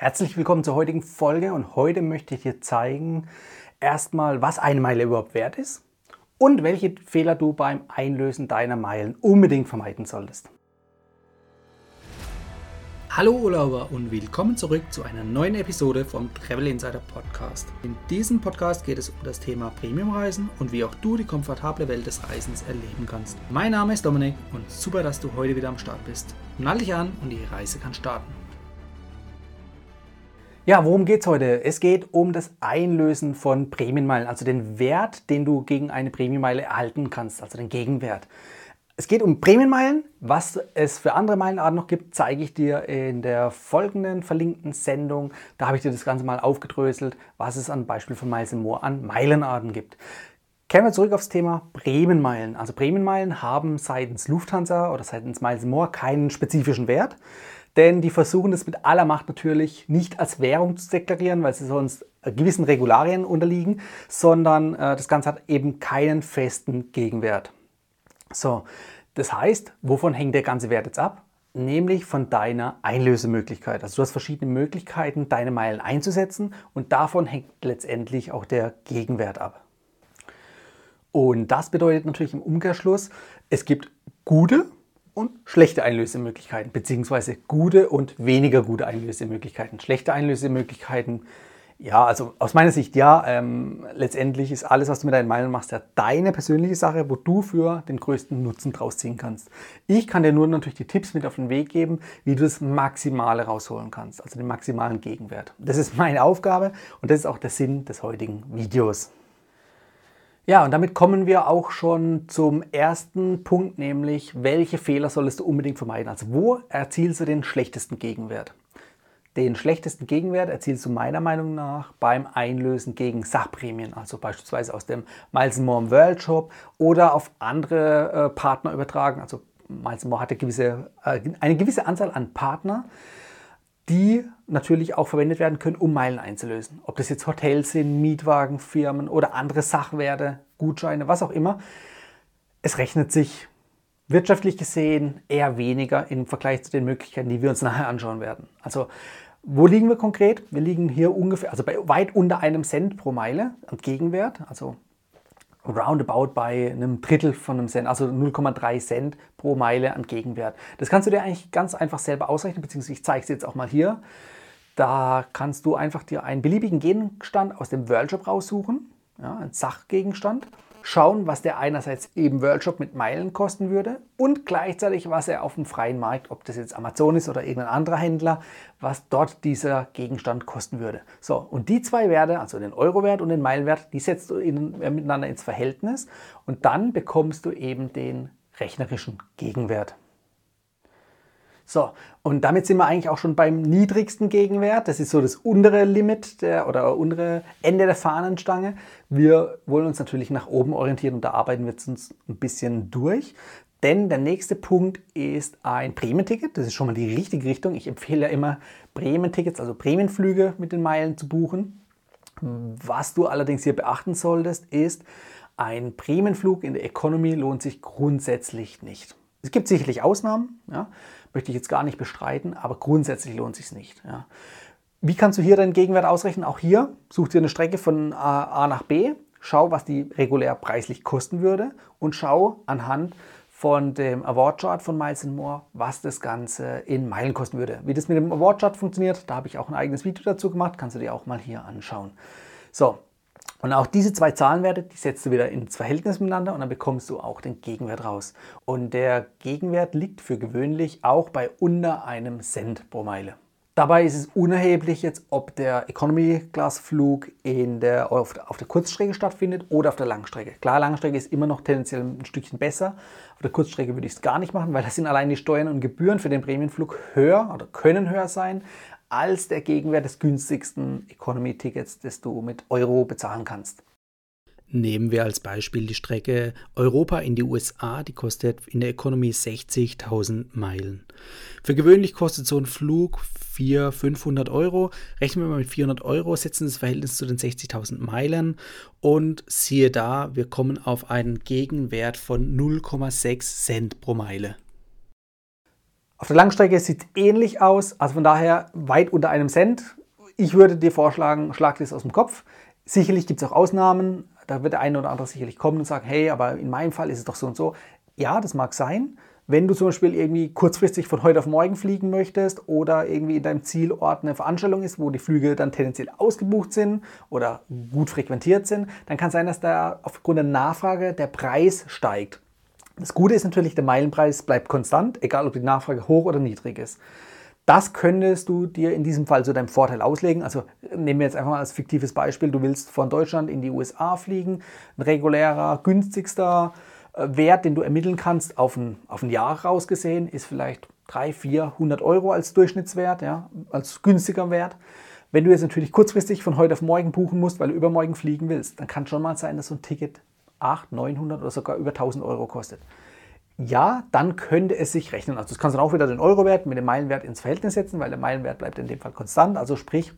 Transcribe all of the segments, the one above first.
Herzlich willkommen zur heutigen Folge und heute möchte ich dir zeigen, erstmal, was eine Meile überhaupt wert ist und welche Fehler du beim Einlösen deiner Meilen unbedingt vermeiden solltest. Hallo Urlauber und willkommen zurück zu einer neuen Episode vom Travel Insider Podcast. In diesem Podcast geht es um das Thema Premiumreisen und wie auch du die komfortable Welt des Reisens erleben kannst. Mein Name ist Dominik und super, dass du heute wieder am Start bist. Nall dich an und die Reise kann starten. Ja, worum geht es heute? Es geht um das Einlösen von Prämienmeilen, also den Wert, den du gegen eine Prämienmeile erhalten kannst, also den Gegenwert. Es geht um Prämienmeilen. Was es für andere Meilenarten noch gibt, zeige ich dir in der folgenden verlinkten Sendung. Da habe ich dir das Ganze mal aufgedröselt, was es an Beispiel von Miles Moore an Meilenarten gibt. Kehren wir zurück aufs Thema Prämienmeilen. Also Prämienmeilen haben seitens Lufthansa oder seitens Miles Moore keinen spezifischen Wert. Denn die versuchen es mit aller Macht natürlich nicht als Währung zu deklarieren, weil sie sonst gewissen Regularien unterliegen, sondern äh, das Ganze hat eben keinen festen Gegenwert. So, das heißt, wovon hängt der ganze Wert jetzt ab? Nämlich von deiner Einlösemöglichkeit. Also du hast verschiedene Möglichkeiten, deine Meilen einzusetzen und davon hängt letztendlich auch der Gegenwert ab. Und das bedeutet natürlich im Umkehrschluss, es gibt gute und schlechte Einlösemöglichkeiten, beziehungsweise gute und weniger gute Einlösemöglichkeiten. Schlechte Einlösemöglichkeiten, ja, also aus meiner Sicht ja, ähm, letztendlich ist alles, was du mit deinen Meilen machst, ja deine persönliche Sache, wo du für den größten Nutzen draus ziehen kannst. Ich kann dir nur natürlich die Tipps mit auf den Weg geben, wie du das Maximale rausholen kannst, also den maximalen Gegenwert. Das ist meine Aufgabe und das ist auch der Sinn des heutigen Videos. Ja, und damit kommen wir auch schon zum ersten Punkt, nämlich welche Fehler solltest du unbedingt vermeiden? Also wo erzielst du den schlechtesten Gegenwert? Den schlechtesten Gegenwert erzielst du meiner Meinung nach beim Einlösen gegen Sachprämien, also beispielsweise aus dem Miles More World Shop oder auf andere äh, Partner übertragen. Also Miles More hat eine gewisse, äh, eine gewisse Anzahl an Partner die natürlich auch verwendet werden können, um Meilen einzulösen. Ob das jetzt Hotels sind, Mietwagenfirmen oder andere Sachwerte, Gutscheine, was auch immer. Es rechnet sich wirtschaftlich gesehen eher weniger im Vergleich zu den Möglichkeiten, die wir uns nachher anschauen werden. Also wo liegen wir konkret? Wir liegen hier ungefähr, also bei weit unter einem Cent pro Meile an Gegenwert. Also roundabout bei einem Drittel von einem Cent, also 0,3 Cent pro Meile an Gegenwert. Das kannst du dir eigentlich ganz einfach selber ausrechnen, beziehungsweise ich zeige es jetzt auch mal hier. Da kannst du einfach dir einen beliebigen Gegenstand aus dem World raussuchen, ja, einen Sachgegenstand schauen, was der einerseits eben Worldshop mit Meilen kosten würde und gleichzeitig, was er auf dem freien Markt, ob das jetzt Amazon ist oder irgendein anderer Händler, was dort dieser Gegenstand kosten würde. So, und die zwei Werte, also den Euro-Wert und den Meilenwert, die setzt du in, äh, miteinander ins Verhältnis und dann bekommst du eben den rechnerischen Gegenwert. So, und damit sind wir eigentlich auch schon beim niedrigsten Gegenwert. Das ist so das untere Limit der, oder untere Ende der Fahnenstange. Wir wollen uns natürlich nach oben orientieren und da arbeiten wir uns ein bisschen durch. Denn der nächste Punkt ist ein Prämienticket. Das ist schon mal die richtige Richtung. Ich empfehle ja immer Prämientickets, also Prämienflüge mit den Meilen zu buchen. Was du allerdings hier beachten solltest, ist, ein Prämienflug in der Economy lohnt sich grundsätzlich nicht. Es gibt sicherlich Ausnahmen, ja, möchte ich jetzt gar nicht bestreiten, aber grundsätzlich lohnt sich nicht. Ja. Wie kannst du hier deinen Gegenwert ausrechnen? Auch hier such dir eine Strecke von A nach B, schau, was die regulär preislich kosten würde und schau anhand von dem Award Chart von Miles More, was das Ganze in Meilen kosten würde. Wie das mit dem Award Chart funktioniert, da habe ich auch ein eigenes Video dazu gemacht, kannst du dir auch mal hier anschauen. So, und auch diese zwei Zahlenwerte, die setzt du wieder ins Verhältnis miteinander und dann bekommst du auch den Gegenwert raus. Und der Gegenwert liegt für gewöhnlich auch bei unter einem Cent pro Meile. Dabei ist es unerheblich jetzt, ob der Economy-Class-Flug auf, auf der Kurzstrecke stattfindet oder auf der Langstrecke. Klar, Langstrecke ist immer noch tendenziell ein Stückchen besser. Auf der Kurzstrecke würde ich es gar nicht machen, weil da sind allein die Steuern und Gebühren für den Prämienflug höher oder können höher sein als der Gegenwert des günstigsten Economy-Tickets, das du mit Euro bezahlen kannst. Nehmen wir als Beispiel die Strecke Europa in die USA, die kostet in der Economy 60.000 Meilen. Für gewöhnlich kostet so ein Flug 400, 500 Euro. Rechnen wir mal mit 400 Euro, setzen das Verhältnis zu den 60.000 Meilen und siehe da, wir kommen auf einen Gegenwert von 0,6 Cent pro Meile. Auf der Langstrecke sieht es ähnlich aus, also von daher weit unter einem Cent. Ich würde dir vorschlagen, schlag das aus dem Kopf. Sicherlich gibt es auch Ausnahmen, da wird der eine oder andere sicherlich kommen und sagen, hey, aber in meinem Fall ist es doch so und so. Ja, das mag sein. Wenn du zum Beispiel irgendwie kurzfristig von heute auf morgen fliegen möchtest oder irgendwie in deinem Zielort eine Veranstaltung ist, wo die Flüge dann tendenziell ausgebucht sind oder gut frequentiert sind, dann kann es sein, dass da aufgrund der Nachfrage der Preis steigt. Das Gute ist natürlich, der Meilenpreis bleibt konstant, egal ob die Nachfrage hoch oder niedrig ist. Das könntest du dir in diesem Fall zu deinem Vorteil auslegen. Also nehmen wir jetzt einfach mal als fiktives Beispiel, du willst von Deutschland in die USA fliegen, ein regulärer, günstigster äh, Wert, den du ermitteln kannst, auf ein, auf ein Jahr rausgesehen, ist vielleicht 300, 400 Euro als Durchschnittswert, ja, als günstiger Wert. Wenn du jetzt natürlich kurzfristig von heute auf morgen buchen musst, weil du übermorgen fliegen willst, dann kann schon mal sein, dass so ein Ticket 800, 900 oder sogar über 1000 Euro kostet. Ja, dann könnte es sich rechnen. Also das kannst du dann auch wieder den Eurowert mit dem Meilenwert ins Verhältnis setzen, weil der Meilenwert bleibt in dem Fall konstant. Also sprich,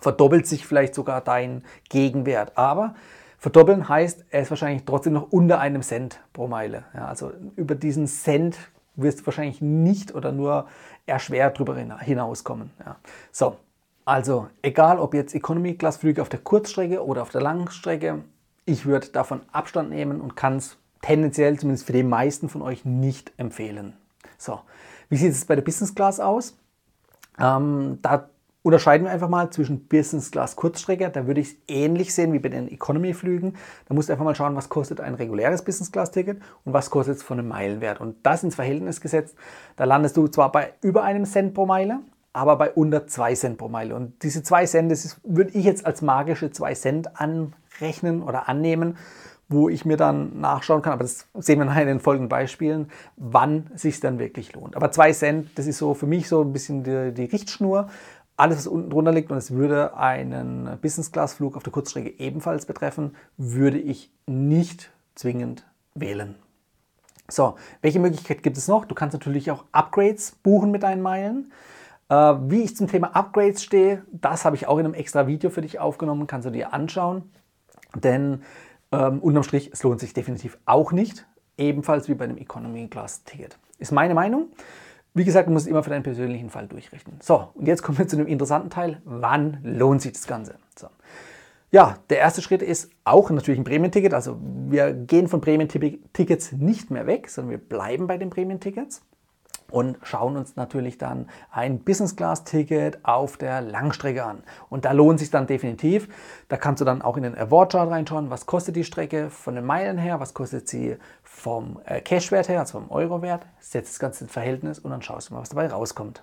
verdoppelt sich vielleicht sogar dein Gegenwert. Aber Verdoppeln heißt, er ist wahrscheinlich trotzdem noch unter einem Cent pro Meile. Ja, also über diesen Cent wirst du wahrscheinlich nicht oder nur erschwert drüber hinauskommen. Ja. So, also egal ob jetzt Economy-Class-Flüge auf der Kurzstrecke oder auf der Langstrecke, ich würde davon Abstand nehmen und kann es tendenziell, zumindest für die meisten von euch, nicht empfehlen. So, wie sieht es bei der Business Class aus? Ähm, da unterscheiden wir einfach mal zwischen Business Class Kurzstrecke. Da würde ich es ähnlich sehen wie bei den Economy-Flügen. Da musst du einfach mal schauen, was kostet ein reguläres Business Class-Ticket und was kostet es von einem Meilenwert. Und das ins Verhältnis gesetzt, da landest du zwar bei über einem Cent pro Meile, aber bei unter 2 Cent pro Meile. Und diese 2 Cent, das würde ich jetzt als magische 2 Cent anrechnen oder annehmen, wo ich mir dann nachschauen kann, aber das sehen wir nachher in den folgenden Beispielen, wann sich dann wirklich lohnt. Aber 2 Cent, das ist so für mich so ein bisschen die, die Richtschnur, alles, was unten drunter liegt und es würde einen Business-Class-Flug auf der Kurzstrecke ebenfalls betreffen, würde ich nicht zwingend wählen. So, welche Möglichkeit gibt es noch? Du kannst natürlich auch Upgrades buchen mit deinen Meilen. Äh, wie ich zum Thema Upgrades stehe, das habe ich auch in einem extra Video für dich aufgenommen, kannst du dir anschauen. Denn ähm, unterm Strich, es lohnt sich definitiv auch nicht, ebenfalls wie bei einem Economy Class Ticket. Ist meine Meinung. Wie gesagt, du musst immer für deinen persönlichen Fall durchrechnen. So, und jetzt kommen wir zu dem interessanten Teil. Wann lohnt sich das Ganze? So. Ja, der erste Schritt ist auch natürlich ein Prämienticket. Also wir gehen von Prämientickets nicht mehr weg, sondern wir bleiben bei den Prämientickets und schauen uns natürlich dann ein Business Class Ticket auf der Langstrecke an. Und da lohnt sich dann definitiv. Da kannst du dann auch in den Award Chart reinschauen, was kostet die Strecke von den Meilen her, was kostet sie vom äh, Cashwert her, also vom Eurowert. Setzt das Ganze in Verhältnis und dann schaust du mal, was dabei rauskommt.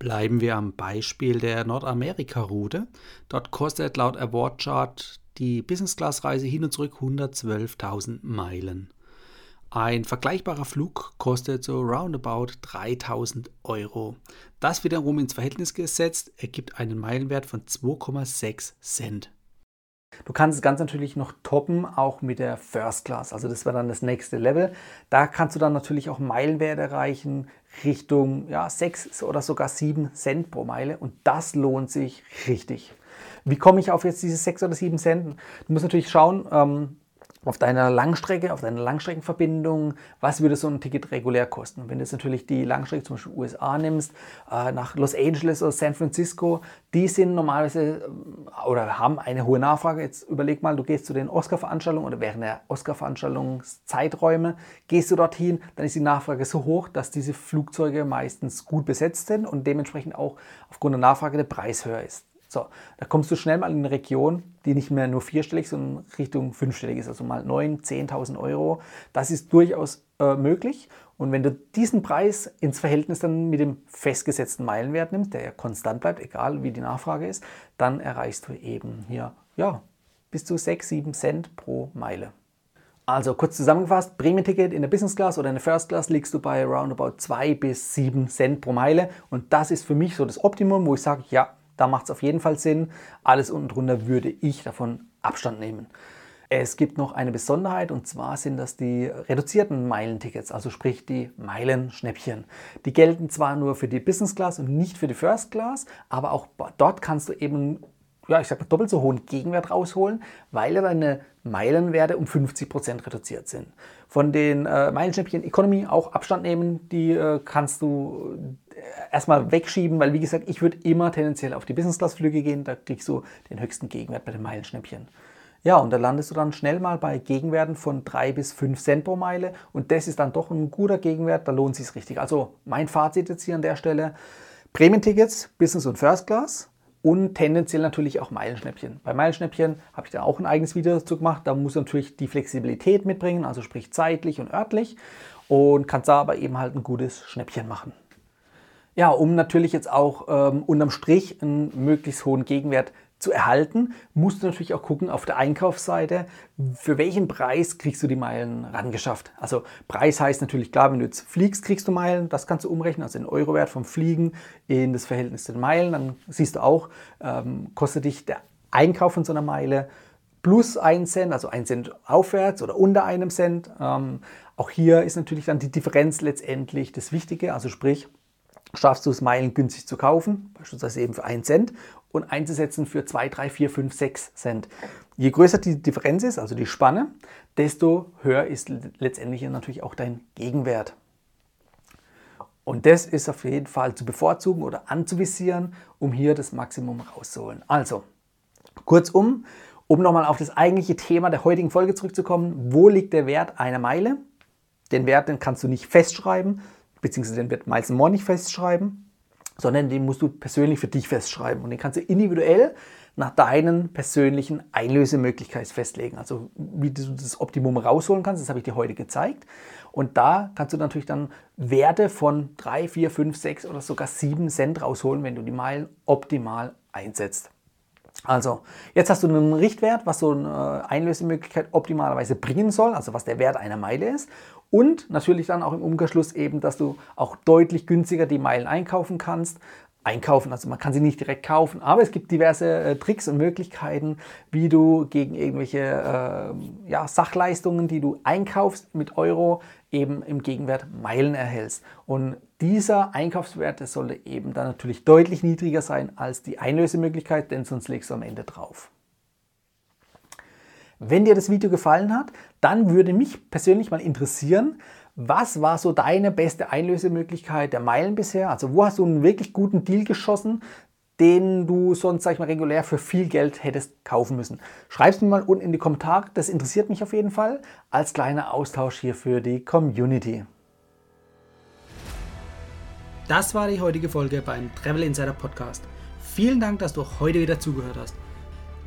Bleiben wir am Beispiel der Nordamerika-Route. Dort kostet laut Award Chart die Business Class Reise hin und zurück 112.000 Meilen. Ein vergleichbarer Flug kostet so roundabout 3000 Euro. Das wiederum ins Verhältnis gesetzt ergibt einen Meilenwert von 2,6 Cent. Du kannst es ganz natürlich noch toppen, auch mit der First Class. Also das wäre dann das nächste Level. Da kannst du dann natürlich auch Meilenwert erreichen Richtung ja, 6 oder sogar 7 Cent pro Meile. Und das lohnt sich richtig. Wie komme ich auf jetzt diese 6 oder 7 Cent? Du musst natürlich schauen, ähm, auf deiner Langstrecke, auf deiner Langstreckenverbindung, was würde so ein Ticket regulär kosten? Wenn du jetzt natürlich die Langstrecke zum Beispiel USA nimmst, äh, nach Los Angeles oder San Francisco, die sind normalerweise äh, oder haben eine hohe Nachfrage. Jetzt überleg mal, du gehst zu den Oscar-Veranstaltungen oder während der Oscar-Veranstaltungszeiträume, gehst du dorthin, dann ist die Nachfrage so hoch, dass diese Flugzeuge meistens gut besetzt sind und dementsprechend auch aufgrund der Nachfrage der Preis höher ist. So, da kommst du schnell mal in eine Region, die nicht mehr nur vierstellig, sondern Richtung fünfstellig ist, also mal 9.000, 10.000 Euro. Das ist durchaus äh, möglich. Und wenn du diesen Preis ins Verhältnis dann mit dem festgesetzten Meilenwert nimmst, der ja konstant bleibt, egal wie die Nachfrage ist, dann erreichst du eben hier ja, bis zu 6, 7 Cent pro Meile. Also kurz zusammengefasst, Prämienticket in der Business Class oder in der First Class liegst du bei roundabout 2 bis 7 Cent pro Meile. Und das ist für mich so das Optimum, wo ich sage, ja, da macht es auf jeden Fall Sinn. Alles unten drunter würde ich davon Abstand nehmen. Es gibt noch eine Besonderheit und zwar sind das die reduzierten Meilentickets, also sprich die Meilenschnäppchen. Die gelten zwar nur für die Business Class und nicht für die First Class, aber auch dort kannst du eben ja, ich sag mal, doppelt so hohen Gegenwert rausholen, weil ja deine Meilenwerte um 50% reduziert sind. Von den äh, Meilenschnäppchen Economy auch Abstand nehmen, die äh, kannst du erstmal wegschieben, weil wie gesagt, ich würde immer tendenziell auf die Business-Class-Flüge gehen, da kriegst du den höchsten Gegenwert bei den Meilenschnäppchen. Ja, und da landest du dann schnell mal bei Gegenwerten von 3 bis 5 Cent pro Meile und das ist dann doch ein guter Gegenwert, da lohnt es sich richtig. Also mein Fazit jetzt hier an der Stelle, Prämientickets, Business und First Class und tendenziell natürlich auch Meilenschnäppchen. Bei Meilenschnäppchen habe ich da auch ein eigenes Video dazu gemacht, da muss natürlich die Flexibilität mitbringen, also sprich zeitlich und örtlich und kannst da aber eben halt ein gutes Schnäppchen machen. Ja, um natürlich jetzt auch ähm, unterm Strich einen möglichst hohen Gegenwert zu erhalten, musst du natürlich auch gucken auf der Einkaufsseite, für welchen Preis kriegst du die Meilen rangeschafft. Also Preis heißt natürlich klar, wenn du jetzt fliegst, kriegst du Meilen, das kannst du umrechnen, also den Eurowert vom Fliegen in das Verhältnis zu den Meilen, dann siehst du auch, ähm, kostet dich der Einkauf von so einer Meile plus 1 Cent, also 1 Cent aufwärts oder unter einem Cent. Ähm, auch hier ist natürlich dann die Differenz letztendlich das Wichtige, also sprich, schaffst du es, Meilen günstig zu kaufen, beispielsweise eben für 1 Cent und einzusetzen für 2, 3, 4, 5, 6 Cent. Je größer die Differenz ist, also die Spanne, desto höher ist letztendlich natürlich auch dein Gegenwert. Und das ist auf jeden Fall zu bevorzugen oder anzuvisieren, um hier das Maximum rauszuholen. Also, kurzum, um nochmal auf das eigentliche Thema der heutigen Folge zurückzukommen, wo liegt der Wert einer Meile? Den Wert, den kannst du nicht festschreiben, beziehungsweise den wird Miles More nicht festschreiben sondern den musst du persönlich für dich festschreiben. Und den kannst du individuell nach deinen persönlichen Einlösemöglichkeiten festlegen. Also wie du das Optimum rausholen kannst, das habe ich dir heute gezeigt. Und da kannst du natürlich dann Werte von 3, 4, 5, 6 oder sogar 7 Cent rausholen, wenn du die Meilen optimal einsetzt. Also, jetzt hast du einen Richtwert, was so eine Einlösemöglichkeit optimalerweise bringen soll, also was der Wert einer Meile ist. Und natürlich dann auch im Umkehrschluss eben, dass du auch deutlich günstiger die Meilen einkaufen kannst. Einkaufen, also man kann sie nicht direkt kaufen, aber es gibt diverse äh, Tricks und Möglichkeiten, wie du gegen irgendwelche äh, ja, Sachleistungen, die du einkaufst mit Euro, eben im Gegenwert Meilen erhältst. Und dieser Einkaufswert sollte eben dann natürlich deutlich niedriger sein als die Einlösemöglichkeit, denn sonst legst du am Ende drauf. Wenn dir das Video gefallen hat, dann würde mich persönlich mal interessieren, was war so deine beste Einlösemöglichkeit der Meilen bisher? Also wo hast du einen wirklich guten Deal geschossen, den du sonst, sag ich mal, regulär für viel Geld hättest kaufen müssen? Schreib es mir mal unten in die Kommentare, das interessiert mich auf jeden Fall, als kleiner Austausch hier für die Community. Das war die heutige Folge beim Travel Insider Podcast. Vielen Dank, dass du heute wieder zugehört hast.